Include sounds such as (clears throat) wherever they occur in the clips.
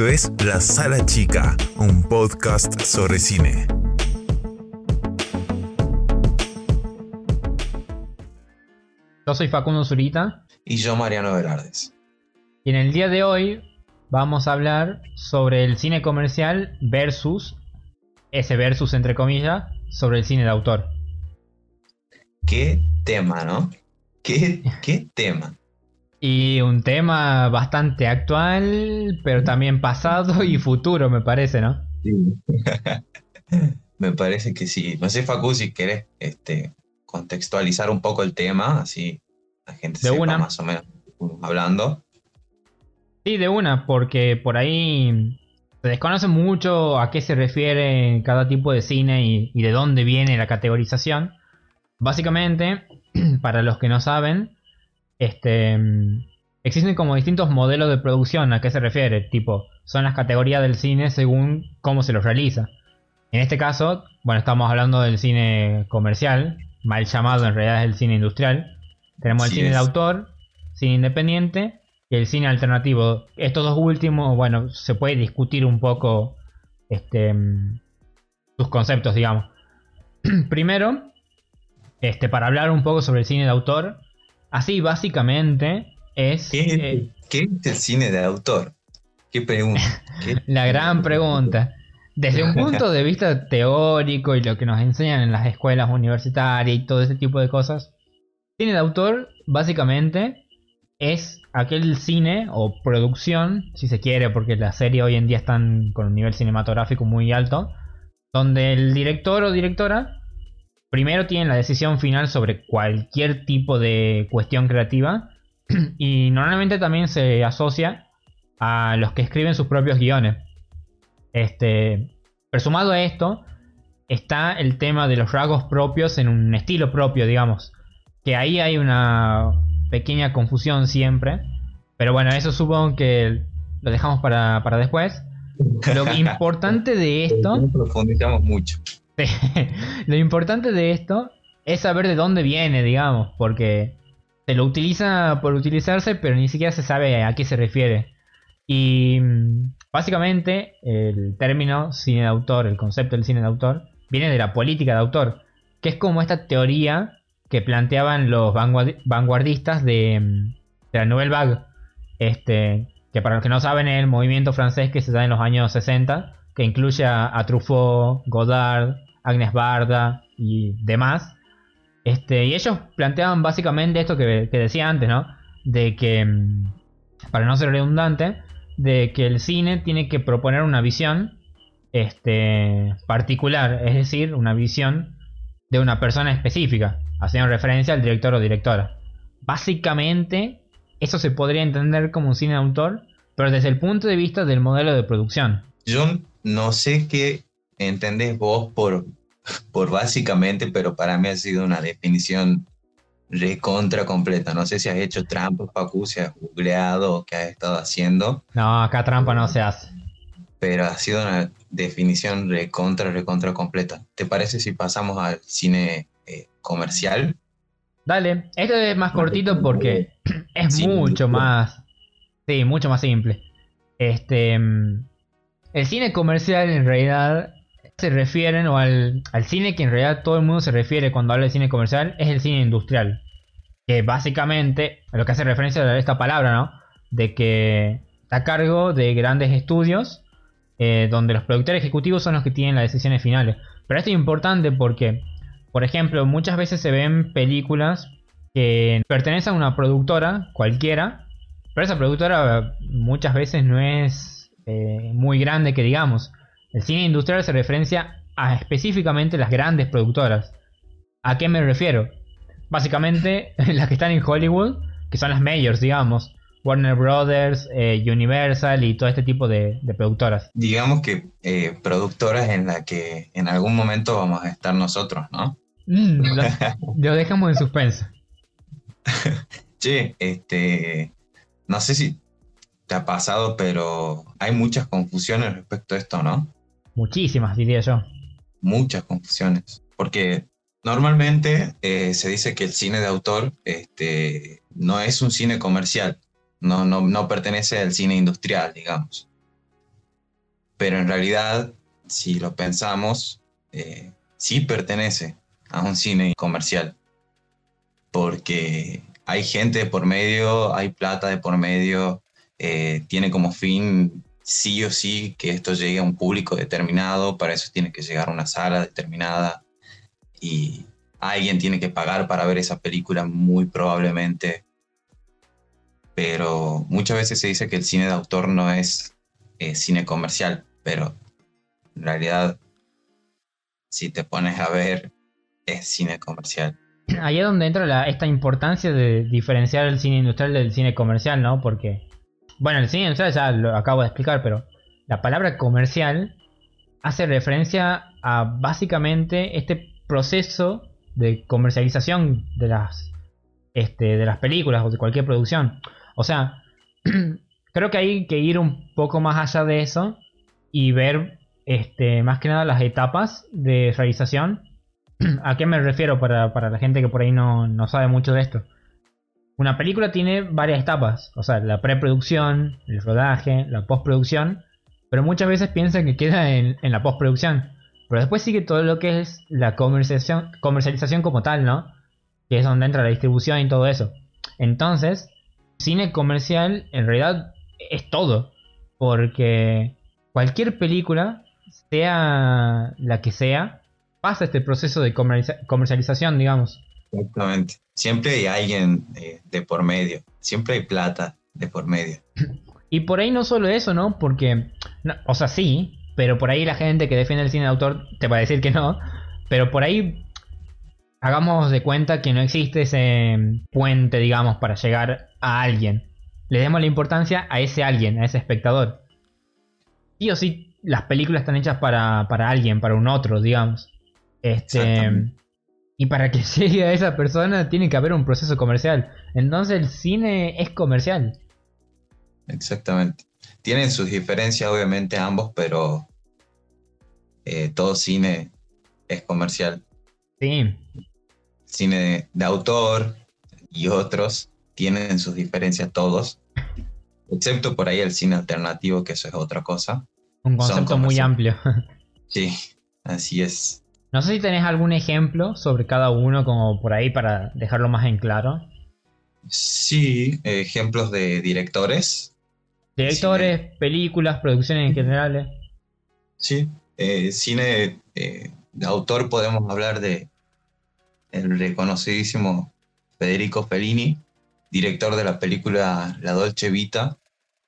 Esto es La Sala Chica, un podcast sobre cine. Yo soy Facundo Zurita Y yo, Mariano Velardes. y en el día de hoy vamos a hablar sobre el cine comercial versus, ese versus entre comillas, sobre el cine de autor. Qué tema, ¿no? ¿Qué, qué tema? Y un tema bastante actual, pero también pasado y futuro, me parece, ¿no? (laughs) Me parece que sí. No sé, Facu, si querés este, contextualizar un poco el tema, así la gente De sepa una. más o menos hablando. Sí, de una, porque por ahí se desconoce mucho a qué se refiere cada tipo de cine y, y de dónde viene la categorización. Básicamente, (clears throat) para los que no saben, este, mm, existen como distintos modelos de producción a qué se refiere. Tipo, son las categorías del cine según cómo se los realiza. En este caso, bueno, estamos hablando del cine comercial, mal llamado en realidad es el cine industrial. Tenemos el cine de autor, cine independiente y el cine alternativo. Estos dos últimos, bueno, se puede discutir un poco este, mm, sus conceptos, digamos. (clears throat) Primero, este, para hablar un poco sobre el cine de autor, así básicamente es ¿Qué, eh, qué es el cine de autor? ¿Qué pregunta? (laughs) ¿Qué- la gran pregunta. Desde un punto de vista (laughs) teórico y lo que nos enseñan en las escuelas universitarias y todo ese tipo de cosas, cine de autor básicamente es aquel cine o producción, si se quiere, porque las series hoy en día están con un nivel cinematográfico muy alto, donde el director o directora primero tiene la decisión final sobre cualquier tipo de cuestión creativa (clears throat) y normalmente también se asocia a los que escriben sus propios guiones. Este, pero sumado a esto, está el tema de los rasgos propios en un estilo propio, digamos. Que ahí hay una pequeña confusión siempre. Pero bueno, eso supongo que lo dejamos para, para después. Lo (laughs) importante de esto, No profundizamos mucho. (laughs) lo importante de esto es saber de dónde viene, digamos, porque se lo utiliza por utilizarse, pero ni siquiera se sabe a qué se refiere. Y mm, básicamente el término cine de autor, el concepto del cine de autor, viene de la política de autor, que es como esta teoría que planteaban los vanguard- vanguardistas de, mm, de la Nouvelle Vague, este, que para los que no saben es el movimiento francés que se da en los años 60, que incluye a Truffaut, Godard, Agnes Barda y demás. Este, y ellos planteaban básicamente esto que, decía antes, ¿no? De que, mm, para no ser redundante, de que el cine tiene que proponer una visión este, particular, es decir, una visión de una persona específica, haciendo referencia al director o directora. Básicamente, eso se podría entender como un cine de autor, pero desde el punto de vista del modelo de producción. Yo no sé qué entendés vos por, por básicamente, pero para mí ha sido una definición recontra completa. No sé si has hecho trampa, Facu, si has googleado o qué has estado haciendo, No, acá trampa no se hace. pero ha sido una definición recontra, recontra completa. ¿Te parece si pasamos al cine eh, comercial? Dale, esto es más cortito porque es Sí, mucho más. Sí, mucho más simple. Este. mm, El cine comercial en realidad se refieren, o al, al cine que en realidad todo el mundo se refiere cuando habla de cine comercial, es el cine industrial. Que básicamente, a lo que hace referencia a esta palabra, ¿no? De que está a cargo de grandes estudios, eh, donde los productores ejecutivos son los que tienen las decisiones finales. Pero esto es importante porque, por ejemplo, muchas veces se ven películas que pertenecen a una productora cualquiera, pero esa productora muchas veces no es eh, muy grande que digamos. El cine industrial se referencia a específicamente las grandes productoras. ¿A qué me refiero? Básicamente (laughs) las que están en Hollywood, que son las majors, digamos. Warner Brothers, eh, Universal y todo este tipo de, de productoras. Digamos que eh, productoras en la que en algún momento vamos a estar nosotros, ¿no? Mm, (laughs) lo, lo dejamos en suspenso. (laughs) Che, este, no sé si te ha pasado, pero hay muchas confusiones respecto a esto, ¿no? Muchísimas, diría yo. Muchas confusiones. Porque normalmente eh, se dice que el cine de autor este, no es un cine comercial, no, no, no pertenece al cine industrial, digamos. pero en realidad, si lo pensamos, eh, sí pertenece a un cine comercial, porque hay gente de por medio, hay plata de por medio, eh, tiene como fin sí o sí que esto llegue a un público determinado, para eso tiene que llegar a una sala determinada y alguien tiene que pagar para ver esa película muy probablemente. Pero muchas veces se dice que el cine de autor no es eh, cine comercial, pero en realidad si te pones a ver es cine comercial. Ahí es donde entra esta importancia de diferenciar el cine industrial del cine comercial, ¿no? Porque bueno, el cine industrial ya lo acabo de explicar, pero la palabra comercial hace referencia a básicamente este proceso de comercialización de las, este, de las películas o de cualquier producción. O sea, (clears throat) creo que hay que ir un poco más allá de eso y ver este, más que nada las etapas de realización. (clears throat) ¿A qué me refiero para, para la gente que por ahí no, no sabe mucho de esto? Una película tiene varias etapas, o sea, la preproducción, el rodaje, la postproducción, pero muchas veces piensan que queda en, la postproducción. Pero después sigue todo lo que es la comercialización, comercialización como tal, ¿no? Que es donde entra la distribución y todo eso. Entonces, cine comercial en realidad es todo. Porque cualquier película, sea la que sea, pasa este proceso de comercialización, digamos. Exactamente. Siempre hay alguien eh, de por medio. Siempre hay plata de por medio. Y por ahí no solo eso, ¿no? Porque, o sea, sí, pero por ahí la gente que defiende el cine de autor te va a decir que no. Pero por ahí hagamos de cuenta que no existe ese puente, digamos, para llegar a alguien. Le demos la importancia a ese alguien, a ese espectador. Sí o sí, las películas están hechas para, para alguien, para un otro, digamos. Este, y para que (laughs) llegue a esa persona tiene que haber un proceso comercial. Entonces el cine es comercial. Exactamente. Tienen sus diferencias obviamente ambos, pero eh, todo cine es comercial. Sí. Cine de, autor y otros tienen sus diferencias todos, excepto por ahí el cine alternativo, que eso es otra cosa. Un concepto muy amplio. (laughs) Sí, así es. No sé si tenés algún ejemplo sobre cada uno como por ahí para dejarlo más en claro. Sí, ejemplos de directores. Directores, películas, producciones en general. Sí, eh, cine eh, de autor podemos hablar de el reconocidísimo Federico Fellini, director de la película La Dolce Vita,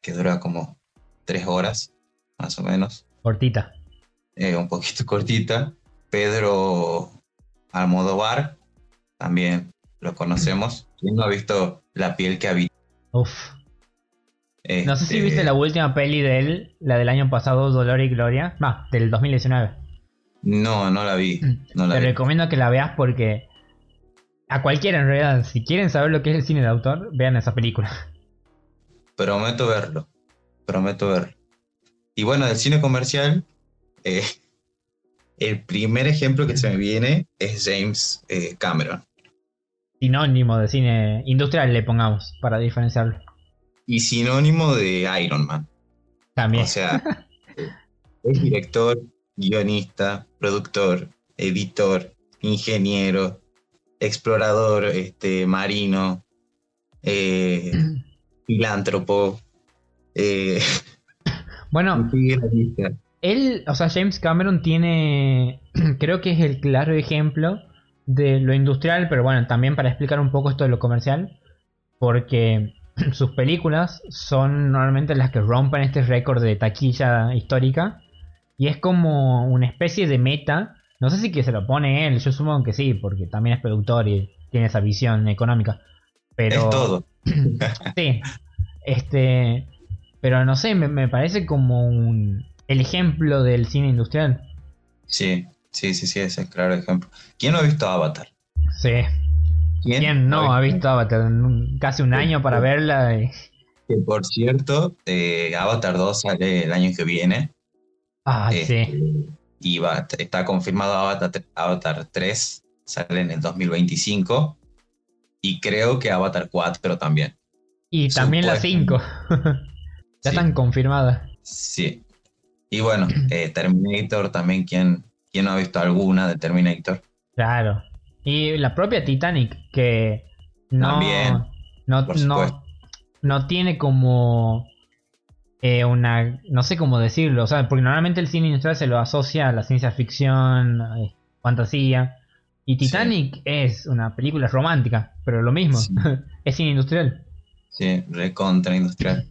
que dura como tres horas, más o menos. Cortita. Eh, un poquito (laughs) cortita. Pedro Almodóvar, también lo conocemos. ¿Quién no ha visto La piel que habita? Uf. no sé si viste este, la última peli de él, la del año pasado, Dolor y Gloria. Va, del 2019. No, no la vi. Mm. Te recomiendo que la veas porque a cualquiera en realidad, si quieren saber lo que es el cine de autor, vean esa película. Prometo verlo. Prometo verlo. Y bueno, del cine comercial, eh, el primer ejemplo que se me viene es James eh, Cameron. Sinónimo de cine industrial, le pongamos, para diferenciarlo. Y sinónimo de Iron Man. También. O sea, es director, guionista, productor, editor, ingeniero, explorador este, marino, eh, (clears throat) filántropo. Eh, bueno, (laughs) él, o sea, James Cameron tiene, (clears throat) creo que es el claro ejemplo de lo industrial, pero bueno, también para explicar un poco esto de lo comercial, porque (clears throat) sus películas son normalmente las que rompen este récord de taquilla histórica y es como una especie de meta. No sé si que se lo pone él, yo supongo que sí, porque también es productor y tiene esa visión económica. Pero es todo. (clears throat) sí. Este, pero no sé, me parece como un el ejemplo del cine industrial. Sí, sí, sí, sí, es el claro ejemplo. ¿Quién no ha visto Avatar? Sí. ¿Quién, no ha visto Avatar? Casi un año para verla. Que por cierto, eh, Avatar 2 sale el año que viene. Ah, este, sí. Y va, está confirmado Avatar, Avatar 3 sale en el 2025. Y creo que Avatar 4 también. Y también la 5. (laughs) ya están confirmadas. Sí, Y bueno, (clears throat) eh, Terminator también, ¿quién, ¿quién no ha visto alguna de Terminator? Claro. Y la propia Titanic, que no, También, no, no, no tiene como eh, una, no sé cómo decirlo, o sea, porque normalmente el cine industrial se lo asocia a la ciencia ficción, eh, fantasía, y Titanic es una película romántica, pero lo mismo, Sí. (laughs) es cine industrial. Sí, recontra industrial.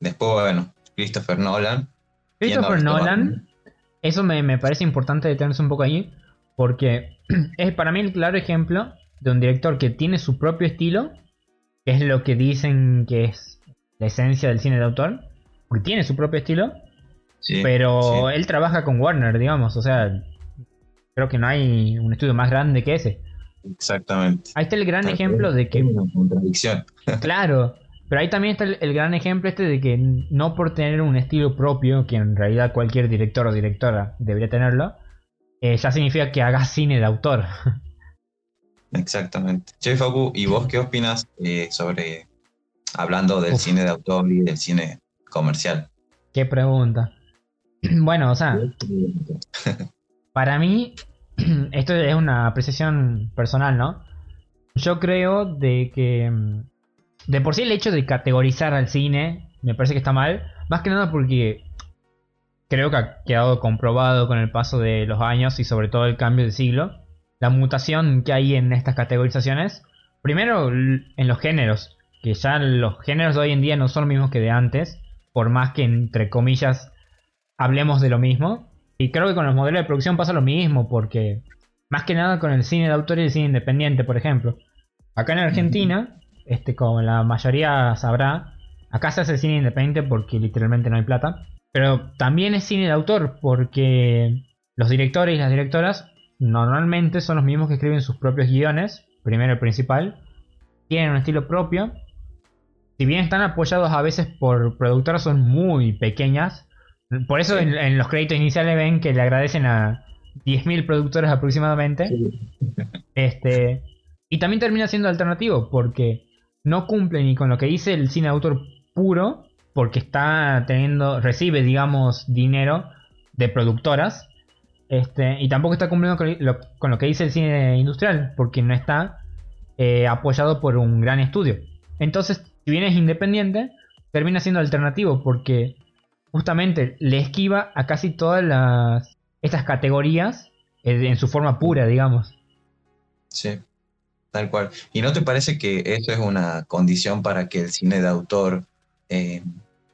Después, bueno, Christopher Nolan. ¿Quién no ha Christopher Nolan, eso me, me parece importante detenerse un poco ahí, porque (clears throat) es para mí el claro ejemplo de un director que tiene su propio estilo, que es lo que dicen que es la esencia del cine de autor, porque tiene su propio estilo, Sí, pero sí, él trabaja con Warner, digamos, o sea, creo que no hay un estudio más grande que ese. exactamente. Ahí está el gran Tal ejemplo de que una contradicción. (laughs) Claro, pero ahí también está el, el gran ejemplo este de que no por tener un estilo propio, que en realidad cualquier director o directora debería tenerlo, eh, ya significa que haga cine de autor. (laughs) Exactamente. Che, Facu, ¿y vos qué opinas eh, sobre, hablando del Uf. cine de autor y del cine comercial? Qué pregunta. (clears throat) Bueno, o sea, (laughs) para mí, (clears throat) esto es una apreciación personal, ¿no? Yo creo de que mm, de por sí el hecho de categorizar al cine me parece que está mal, más que nada porque creo que ha quedado comprobado con el paso de los años y sobre todo el cambio de siglo, la mutación que hay en estas categorizaciones. Primero en los géneros, que ya los géneros de hoy en día no son los mismos que de antes, por más que entre comillas hablemos de lo mismo. Y creo que con los modelos de producción pasa lo mismo, porque más que nada con el cine de autor y el cine independiente, por ejemplo. Acá en Argentina, este, como la mayoría sabrá, acá se hace cine independiente porque literalmente no hay plata. Pero también es cine de autor porque los directores y las directoras normalmente son los mismos que escriben sus propios guiones, primero el principal, tienen un estilo propio. Si bien están apoyados a veces por productoras son muy pequeñas, por eso Sí. en, en los créditos iniciales ven que le agradecen a 10.000 productores aproximadamente. Este, y también termina siendo alternativo porque no cumple ni con lo que dice el cine autor puro, porque está teniendo, recibe, digamos, dinero de productoras. Este, y tampoco está cumpliendo con lo, con lo que dice el cine industrial, porque no está eh, apoyado por un gran estudio. Entonces, si bien es independiente, termina siendo alternativo, porque justamente le esquiva a casi todas las estas categorías eh, en su forma pura, digamos. Sí, tal cual. ¿Y no te parece que eso es una condición para que el cine de autor eh,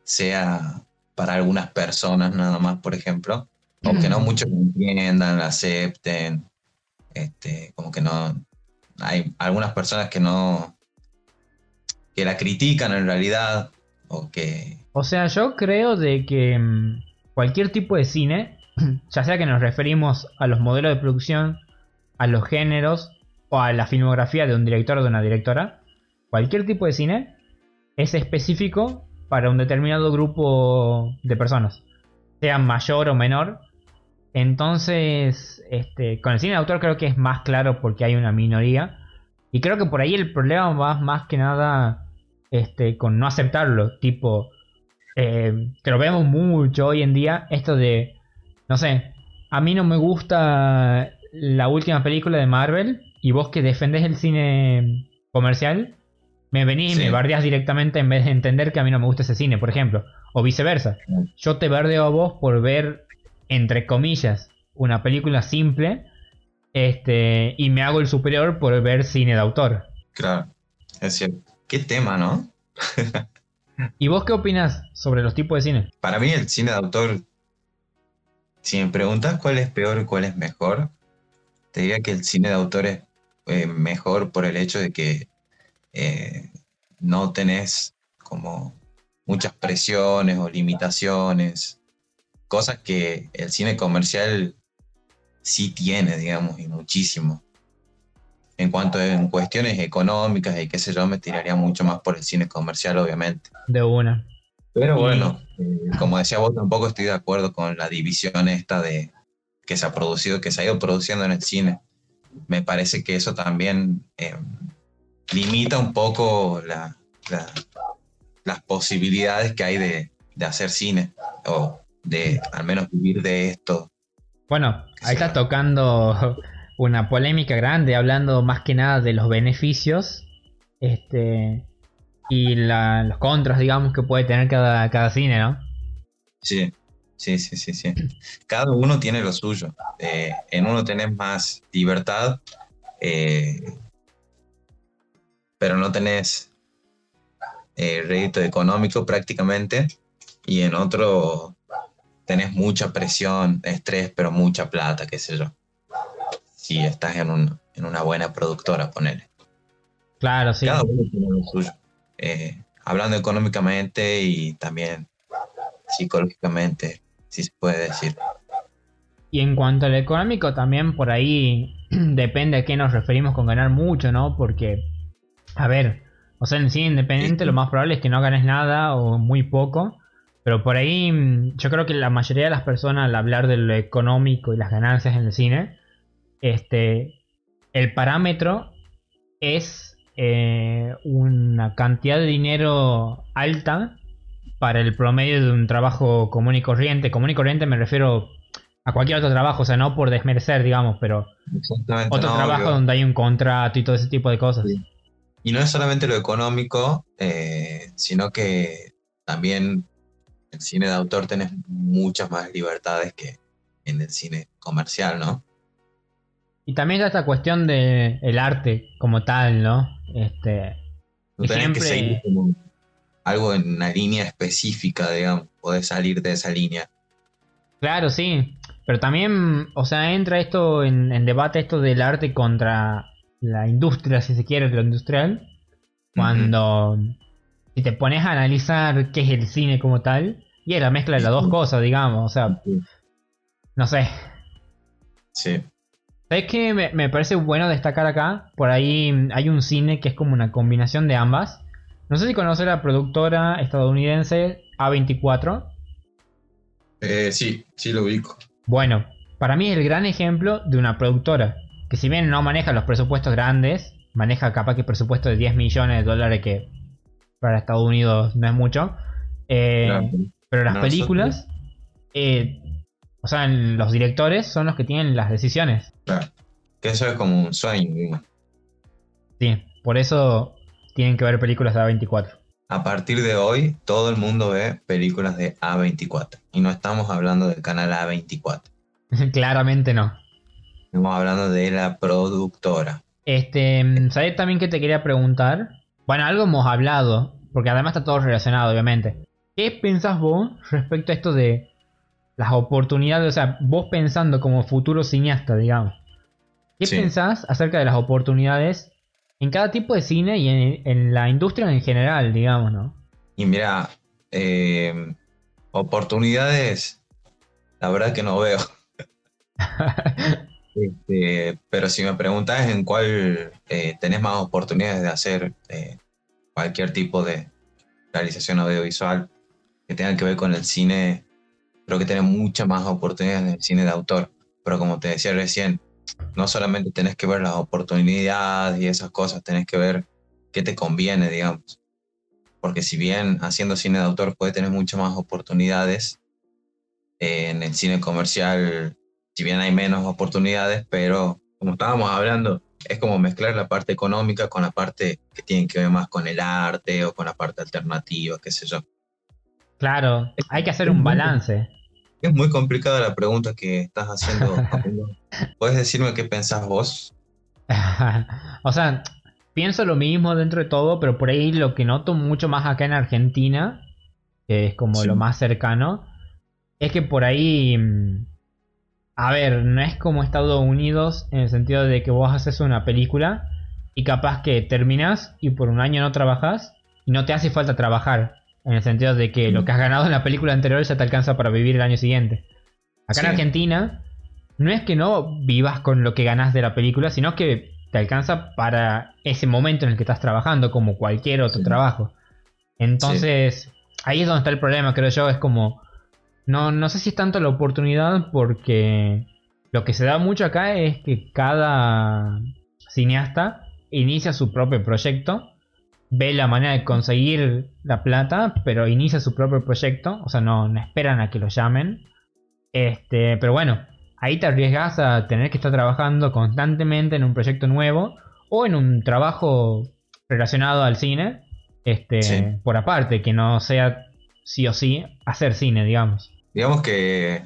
sea para algunas personas nada más, por ejemplo? O que no muchos lo entiendan, la acepten, este, como que no... Hay algunas personas que no... que la critican en realidad, o que... O sea, yo creo de que mm, cualquier tipo de cine, (clears throat) ya sea que nos referimos a los modelos de producción, a los géneros o a la filmografía de un director o de una directora, cualquier tipo de cine es específico para un determinado grupo de personas, sea mayor o menor. Entonces, este, con el cine de autor creo que es más claro porque hay una minoría. Y creo que por ahí el problema va más que nada este, con no aceptarlo. Tipo, eh, que lo vemos mucho hoy en día, esto de, no sé, a mí no me gusta la última película de Marvel y vos que defendés el cine comercial, me venís y me bardeás directamente en vez de entender que a mí no me gusta ese cine, por ejemplo. O viceversa. Yo te bardeo a vos por ver, entre comillas, una película simple este, y me hago el superior por ver cine de autor. Claro, es cierto. Qué tema, ¿no? (laughs) ¿Y vos qué opinas sobre los tipos de cine? Para mí el cine de autor, si me preguntas cuál es peor y cuál es mejor, te diría que el cine de autor es eh, mejor por el hecho de que eh, no tenés como muchas presiones o limitaciones, cosas que el cine comercial sí tiene, digamos, y muchísimo. En cuanto a en cuestiones económicas y qué sé yo, me tiraría mucho más por el cine comercial, obviamente. De una. Pero bueno, eh, como decía vos, tampoco estoy de acuerdo con la división esta de que se ha producido, que se ha ido produciendo en el cine. Me parece que eso también eh, limita un poco la- la- las posibilidades que hay de, de hacer cine o de al menos vivir de esto. Bueno, ahí estás tocando una polémica grande, hablando más que nada de los beneficios este y los contras, digamos, que puede tener cada, cada cine, ¿no? Sí, sí, sí, sí, sí. Cada uno tiene lo suyo. Eh, en uno tenés más libertad, eh, pero no tenés eh, rédito económico prácticamente, y en otro tenés mucha presión, estrés, pero mucha plata, qué sé yo. Si estás en, un, en una buena productora, ponele. Claro, sí. Cada uno tiene lo suyo. Eh, hablando económicamente y también psicológicamente, si se puede decir. Y en cuanto al económico, también por ahí (clears throat) depende a qué nos referimos con ganar mucho, ¿no? Porque, a ver, o sea, en cine independiente lo más probable es que no ganes nada o muy poco. Pero por ahí mm, yo creo que la mayoría de las personas al hablar de lo económico y las ganancias en el cine, este, el parámetro es eh, una cantidad de dinero alta para el promedio de un trabajo común y corriente. Común y corriente me refiero a cualquier otro trabajo, o sea, no por desmerecer, digamos, pero otro trabajo donde hay un contrato y todo ese tipo de cosas. Y no es solamente lo económico, eh, sino que también el cine de autor tenés muchas más libertades que en el cine comercial, ¿no? Y también está esta cuestión del el arte como tal, ¿no? Este, que seguir como algo en una línea específica, digamos, podés salir de esa línea. Claro, sí. Pero también, o sea, entra esto en, debate esto del arte contra la industria, si se quiere, lo industrial. Cuando si te pones a analizar qué es el cine como tal, y es la mezcla de las dos cosas, digamos. O sea, no sé. Sí. ¿Sabes qué me, parece bueno destacar acá? Por ahí hay un cine que es como una combinación de ambas. No sé si conoces la productora estadounidense A24. Eh, sí, sí lo ubico. Bueno, para mí es el gran ejemplo de una productora que si bien no maneja los presupuestos grandes, maneja capaz que presupuesto de 10 millones de dólares que para Estados Unidos no es mucho. Eh, pero las películas, eh, o sea, los directores son los que tienen las decisiones. Claro. Que eso es como un sueño. Sí, por eso tienen que ver películas de A24. A partir de hoy, todo el mundo ve películas de A24. Y no estamos hablando del canal A24. (laughs) Claramente no. Estamos hablando de la productora. Este, ¿sabes también que te quería preguntar? Bueno, algo hemos hablado, porque además está todo relacionado, obviamente. ¿Qué pensás vos respecto a esto de las oportunidades? O sea, vos pensando como futuro cineasta, digamos. ¿Qué pensás acerca de las oportunidades en cada tipo de cine y en, la industria en general, digamos, no? Y mira, eh, oportunidades, la verdad que no veo. (laughs) Este, pero si me preguntas en cuál eh, tenés más oportunidades de hacer eh, cualquier tipo de realización audiovisual, que tengan que ver con el cine, creo que tenés muchas más oportunidades en el cine de autor. Pero como te decía recién, no solamente tenés que ver las oportunidades y esas cosas, tenés que ver qué te conviene, digamos. Porque si bien haciendo cine de autor puede tener muchas más oportunidades, eh, en el cine comercial, si bien hay menos oportunidades, pero como estábamos hablando, es como mezclar la parte económica con la parte que tiene que ver más con el arte o con la parte alternativa, qué sé yo. Claro, hay que hacer un balance. Es muy complicada la pregunta que estás haciendo. (laughs) ¿Puedes decirme qué pensás vos? (laughs) o sea, pienso lo mismo dentro de todo, pero por ahí lo que noto mucho más acá en Argentina, que es como lo más cercano, es que por ahí, mm, a ver, no es como Estados Unidos en el sentido de que vos haces una película y capaz que terminas y por un año no trabajas y no te hace falta trabajar. En el sentido de que lo que has ganado en la película anterior ya te alcanza para vivir el año siguiente. Acá en Argentina, no es que no vivas con lo que ganas de la película, sino que te alcanza para ese momento en el que estás trabajando, como cualquier otro trabajo. Entonces, ahí es donde está el problema, creo yo. Es como. No, no sé si es tanto la oportunidad, porque lo que se da mucho acá es que cada cineasta inicia su propio proyecto ve la manera de conseguir la plata, pero inicia su propio proyecto, o sea, no, no esperan a que lo llamen. Este, pero bueno, ahí te arriesgas a tener que estar trabajando constantemente en un proyecto nuevo o en un trabajo relacionado al cine, este, Sí. por aparte, que no sea sí o sí hacer cine, digamos. Digamos que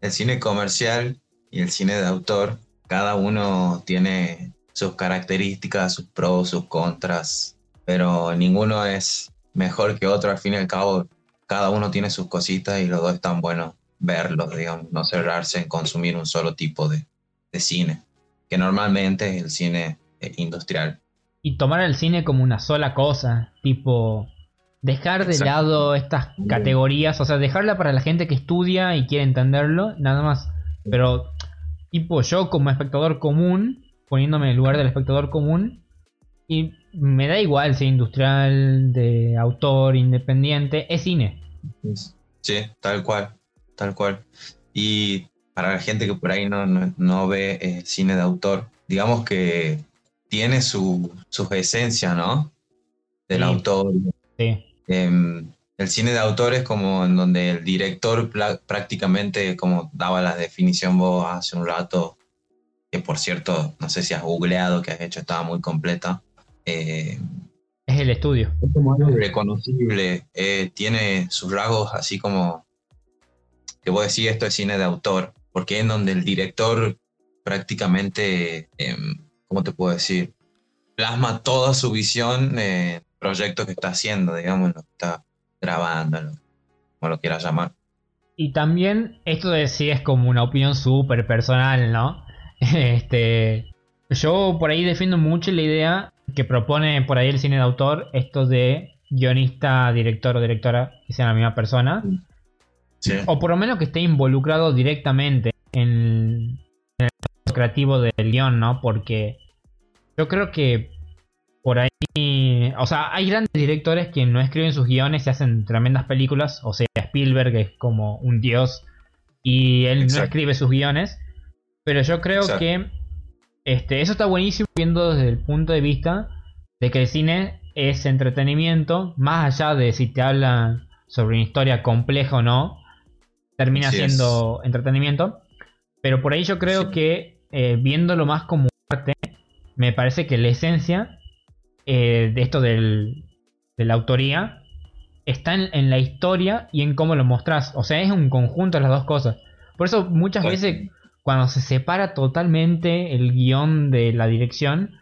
el cine comercial y el cine de autor, cada uno tiene sus características, sus pros, sus contras, pero ninguno es mejor que otro. Al fin y al cabo, cada uno tiene sus cositas y los dos están buenos verlos, digamos, no cerrarse en consumir un solo tipo de, de cine, que normalmente es el cine eh, industrial. Y tomar el cine como una sola cosa, tipo dejar de Exacto. lado estas categorías, o sea, dejarla para la gente que estudia y quiere entenderlo, nada más. Pero, tipo, yo como espectador común, poniéndome en el lugar del espectador común, y me da igual si es industrial, de autor, independiente, es cine. Sí, tal cual, tal cual. Y para la gente que por ahí no, no, no ve eh, cine de autor, digamos que tiene su, sus esencias, ¿no? Del Sí. autor. Sí, Em, el cine de autor es como en donde el director prácticamente, como daba la definición vos hace un rato, que por cierto, no sé si has googleado, que has hecho, estaba muy completa. Eh, es el estudio. es como algo reconocible, eh, tiene sus rasgos así como que vos decís esto es cine de autor, porque es en donde el director prácticamente, em, ¿cómo te puedo decir? Plasma toda su visión en el proyecto que está haciendo, digamos, lo que está grabando, lo- como lo quieras llamar. Y también, esto de sí es como una opinión súper personal, ¿no? (laughs) Este. Yo por ahí defiendo mucho la idea que propone por ahí el cine de autor, esto de guionista, director o directora que sean la misma persona. Sí, O por lo menos que esté involucrado directamente en, en el creativo del guion, ¿no? Porque yo creo que por ahí. O sea, hay grandes directores que no escriben sus guiones y hacen tremendas películas. O sea, Spielberg es como un dios y él no escribe sus guiones. Pero yo creo Exacto. que este, eso está buenísimo viendo desde el punto de vista de que el cine es entretenimiento, más allá de si te habla sobre una historia compleja o no, termina Así es. siendo entretenimiento. Pero por ahí yo creo Sí. que eh, viéndolo más como arte, me parece que la esencia eh, de esto del, de la autoría está en, en la historia y en cómo lo mostrás. O sea, es un conjunto de las dos cosas. Por eso muchas veces cuando se separa totalmente el guion de la dirección,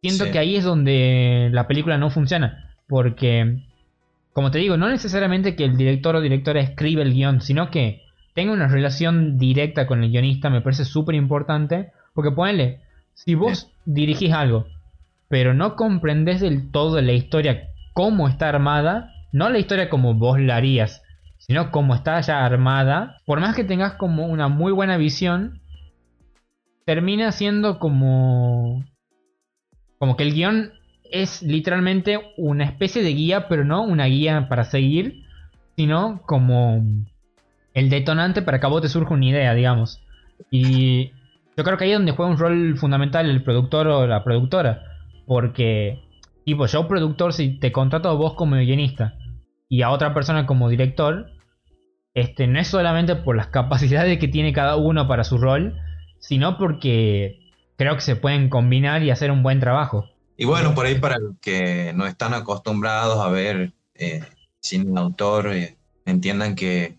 siento Sí. que ahí es donde la película no funciona. Porque, como te digo, no necesariamente que el director o directora escriba el guion, sino que tenga una relación directa con el guionista, me parece súper importante. Porque ponele, si vos dirigís algo, pero no comprendés del todo la historia, cómo está armada, no la historia como vos la harías, sino como está ya armada, por más que tengas como una muy buena visión, termina siendo como... Como que el guion es literalmente una especie de guía, pero no una guía para seguir, sino como el detonante para que a vos te surja una idea, digamos. Y yo creo que ahí es donde juega un rol fundamental el productor o la productora. Porque, tipo, yo productor, si te contrato a vos como guionista y a otra persona como director, este, no es solamente por las (laughs) capacidades que tiene cada uno para su rol, sino porque creo que se pueden combinar y hacer un buen trabajo. Y bueno, por ahí para los que no están acostumbrados a ver eh, cine autor, eh, entiendan que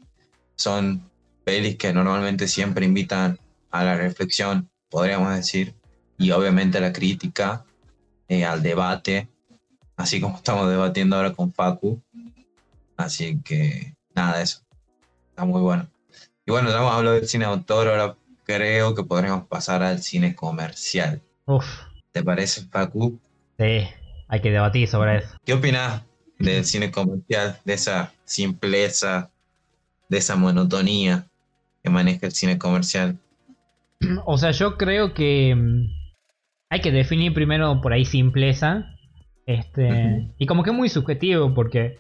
son pelis que normalmente siempre invitan a la reflexión, podríamos decir, y obviamente a la crítica, eh, al debate, así como (laughs) estamos debatiendo ahora con Facu. Así que nada, eso. Está muy bueno. Y bueno, ya hemos hablado del cine autor, ahora creo que podríamos pasar al cine comercial. Uf, ¿Te parece, Facu? sí, hay que debatir sobre eso. ¿Qué opinas del cine comercial, de esa simpleza, de esa monotonía que maneja el cine comercial? (clears throat) O sea, yo creo que mm, hay que definir primero por ahí simpleza. Este. Y como que es muy subjetivo porque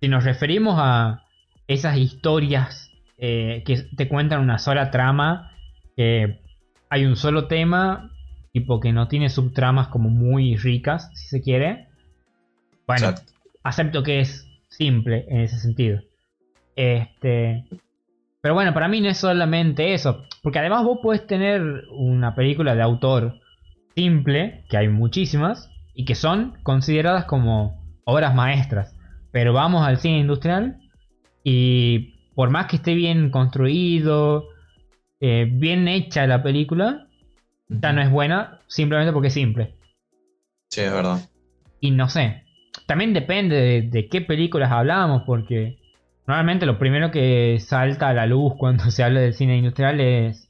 si nos referimos a esas historias eh, que te cuentan una sola trama, que hay un solo tema, tipo que no tiene subtramas como muy ricas, si se quiere. Bueno, Exacto. acepto que es simple en ese sentido. Este. Pero bueno, para mí no es solamente eso. Porque además vos podés tener una película de autor simple, que hay muchísimas, y que son consideradas como obras maestras. Pero vamos al cine industrial y por más que esté bien construido, eh, bien hecha la película, ya no es buena simplemente porque es simple. Sí, es verdad. Y no sé. También depende de, de qué películas hablamos, porque normalmente lo primero que salta a la luz cuando (laughs) se habla del cine industrial es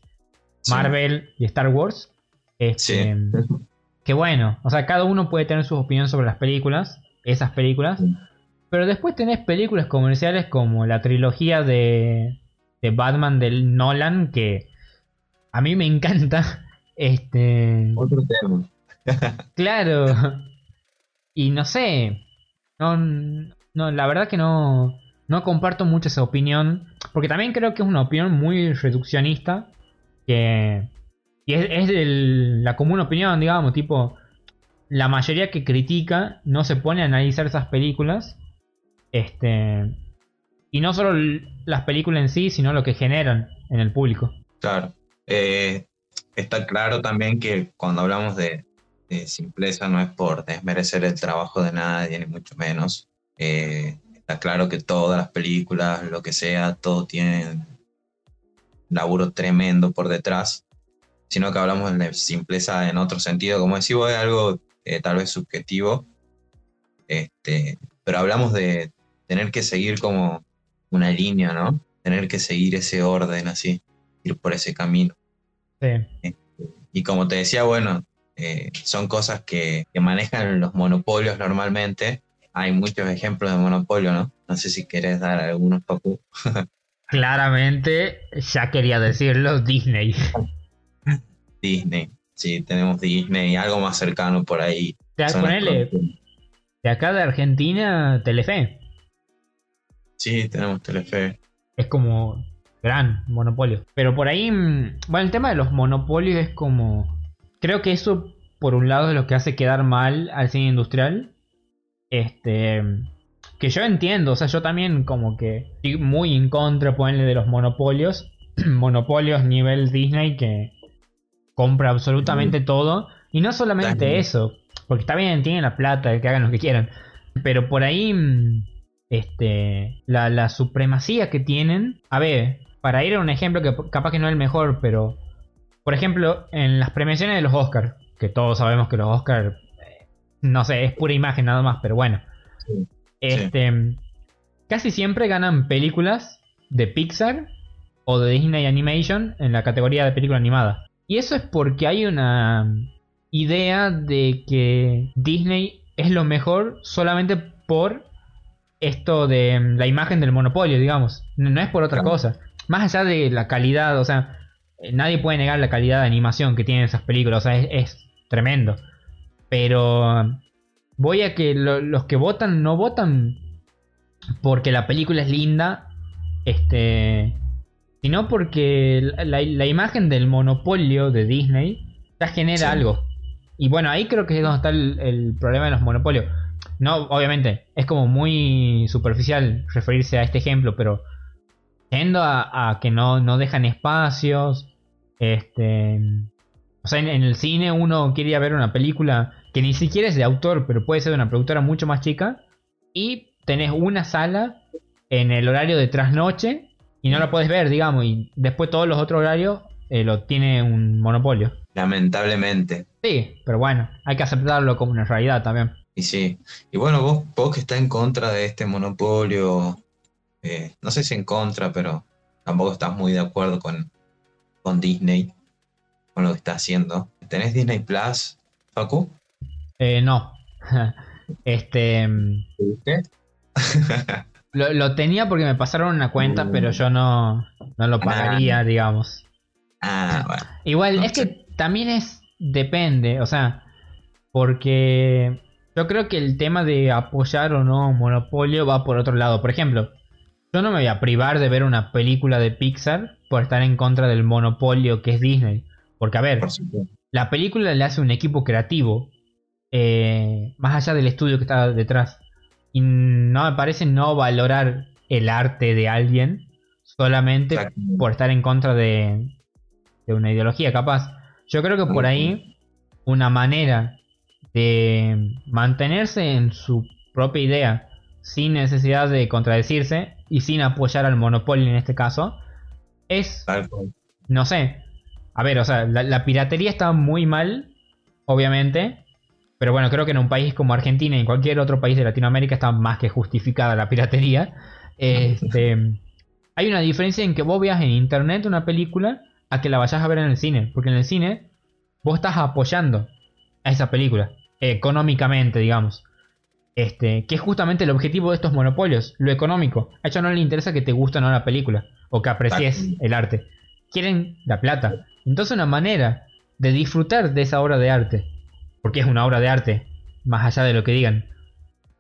Sí. Marvel y Star Wars. Este, Sí. (laughs) Que bueno, o sea, cada uno puede tener sus opiniones sobre las películas, esas películas. Sí. Pero después tenés películas comerciales como la trilogía de, de Batman del Nolan, que a mí me encanta. (laughs) Este. Otro tema. (laughs) Claro. Y no sé. No, no, la verdad que no, no comparto mucho esa opinión. Porque también creo que es una opinión muy reduccionista. Que. Y es, es la común opinión, digamos. Tipo. La mayoría que critica no se pone a analizar esas películas. Este. Y no solo las películas en sí, sino lo que generan en el público. Claro. Eh, está claro también que cuando hablamos de, simpleza no es por desmerecer el trabajo de nadie, ni mucho menos. Eh, está claro que todas las películas, lo que sea, todo tiene un laburo tremendo por detrás, sino que hablamos de simpleza en otro sentido, como decís vos, es algo eh, tal vez subjetivo, este, pero hablamos de tener que seguir como una línea, ¿no? Tener que seguir ese orden así, ir por ese camino. Sí. Y como te decía, bueno, eh, son cosas que, que manejan los monopolios normalmente. Hay muchos ejemplos de monopolio, ¿no? No sé si querés dar algunos, Papu. (laughs) Claramente, ya quería decirlo, Disney. (laughs) Disney. Sí, tenemos Disney, algo más cercano por ahí. Las ponele, de acá de Argentina, Telefe. Sí, tenemos Telefe. Es como gran monopolio. Pero por ahí, mm, bueno, el tema de los monopolios es como... Creo que eso, por un lado, es lo que hace quedar mal al cine industrial. Este... Que yo entiendo, o sea, yo también como que estoy muy en contra, ponerle de los monopolios. (clears throat) monopolios nivel Disney que compra absolutamente todo. Y no solamente También. eso, porque está bien, tienen la plata, que hagan lo que quieran. Pero por ahí, mm, este, la, la supremacía que tienen. A ver, para ir a un ejemplo que capaz que no es el mejor, pero por ejemplo, en las premiaciones de los Oscars, que todos sabemos que los Oscars, eh, no sé, es pura imagen nada más, pero bueno. Sí. Este, casi siempre ganan películas de Pixar o de Disney Animation en la categoría de película animada. Y eso es porque hay una idea de que Disney es lo mejor solamente por esto de mm, la imagen del monopolio, digamos. No, no es por otra cosa. Más allá de la calidad, o sea, eh, nadie puede negar la calidad de animación que tienen esas películas, o sea, es, es tremendo. Pero voy a que lo- los que votan no votan porque la película es linda, este, sino porque la, la- la imagen del monopolio de Disney ya genera Sí. algo. Y bueno, ahí creo que es donde está el, el problema de los monopolios. No, obviamente, es como muy superficial referirse a este ejemplo, pero yendo a, a que no, no dejan espacios, este, o sea, en, en el cine uno quiere ir a ver una película que ni siquiera es de autor, pero puede ser de una productora mucho más chica, y tenés una sala en el horario de trasnoche y no la puedes ver, digamos, y después todos los otros horarios eh, lo tiene un monopolio. Lamentablemente. Sí, pero bueno, hay que aceptarlo como una realidad también. Y sí. Y bueno, vos, vos que estás en contra de este monopolio, eh, no sé si en contra, pero tampoco estás muy de acuerdo con, con Disney, con lo que está haciendo. ¿Tenés Disney Plus, Facu? Eh, no. (laughs) este. mm, ¿Viste? (laughs) Lo, lo tenía porque me pasaron una cuenta, Mm. pero yo no, no lo pagaría, digamos. Ah, (laughs) bueno. Igual, No es sé. que también es. Depende, o sea. Porque. Yo creo que el tema de apoyar o no un monopolio va por otro lado. Por ejemplo, yo no me voy a privar de ver una película de Pixar por estar en contra del monopolio que es Disney. Porque, a ver, la película le hace un equipo creativo. eh, más allá del estudio que está detrás. Y no me parece no valorar el arte de alguien solamente por estar en contra de, de una ideología, capaz. Yo creo que por ahí una manera de mantenerse en su propia idea sin necesidad de contradecirse y sin apoyar al monopolio en este caso es no sé. A ver, o sea, la, la piratería está muy mal, obviamente. Pero bueno, creo que en un país como Argentina y en cualquier otro país de Latinoamérica está más que justificada la piratería. (laughs) Este, hay una diferencia en que vos veas en internet una película a que la vayas a ver en el cine. Porque en el cine vos estás apoyando a esa película. Económicamente, digamos. Este, que es justamente el objetivo de estos monopolios, lo económico. A ellos no les interesa que te guste o no la película. O que aprecies Exacto. el arte. Quieren la plata. Entonces una manera de disfrutar de esa obra de arte. Porque es una obra de arte. Más allá de lo que digan.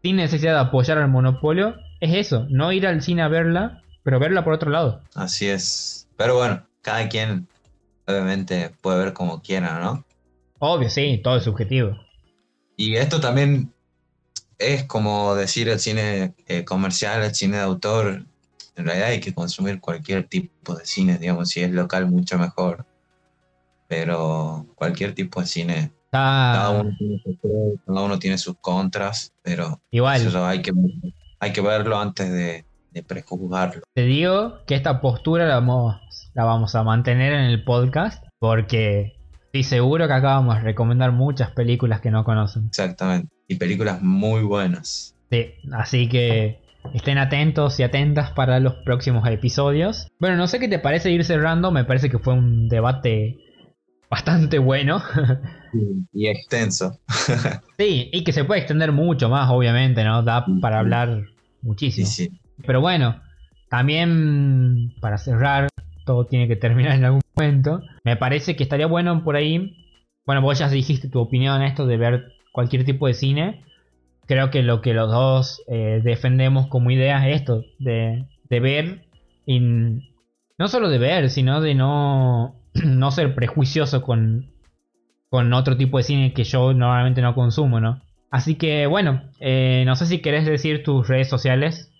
Sin necesidad de apoyar al monopolio. Es eso. No ir al cine a verla. Pero verla por otro lado. Así es. Pero bueno, cada quien obviamente puede ver como quiera, ¿no? Obvio, sí. Todo es subjetivo. Y esto también es como decir el cine eh, comercial, el cine de autor. En realidad hay que consumir cualquier tipo de cine, digamos, si es local mucho mejor. Pero cualquier tipo de cine, cada Está uno tiene sus cada uno tiene sus contras, pero igual. eso hay que, hay que verlo antes de, de prejuzgarlo. Te digo que esta postura la vamos, la vamos a mantener en el podcast porque estoy seguro que acá vamos a recomendar muchas películas que no conocen. Exactamente. Y películas muy buenas. Sí, así que estén atentos y atentas para los próximos episodios. Bueno, no sé qué te parece ir cerrando, me parece que fue un debate bastante bueno. (laughs) Y extenso. (laughs) sí, y que se puede extender mucho más, obviamente, ¿no? Da para hablar Sí, muchísimo. sí. Pero bueno, también para cerrar, todo tiene que terminar en algún momento. Me parece que estaría bueno por ahí. Bueno, vos ya dijiste tu opinión en esto de ver cualquier tipo de cine. Creo que lo que los dos eh, defendemos como idea es esto: de, de ver. Y no solo de ver, sino de no, (clears throat) no ser prejuicioso con, con otro tipo de cine que yo normalmente no consumo, ¿no? Así que bueno, eh, no sé si querés decir tus redes sociales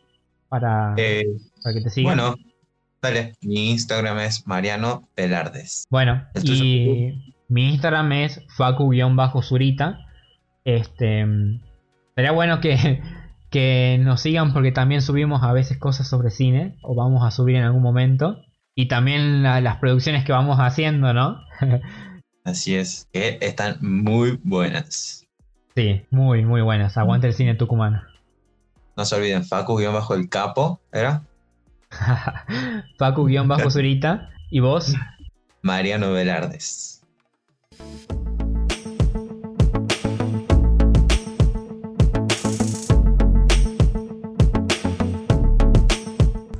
para, Eh, para que te sigan. bueno, dale. Mi Instagram es Mariano Velardes. Bueno, y mi Instagram es facu-zurita. Este, sería bueno que, (laughs) que nos sigan porque también subimos a veces cosas sobre cine, o vamos a subir en algún momento. Y también la- las producciones que vamos haciendo, ¿no? (laughs) Así es. Que están muy buenas. sí, muy, muy buenas. Aguante el cine tucumano. No se olviden, Facu-bajo el capo, ¿era? (laughs) Facu-zurita. ¿Y vos? Mariano Velardes.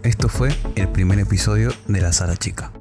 Esto fue el primer episodio de La Sala Chica.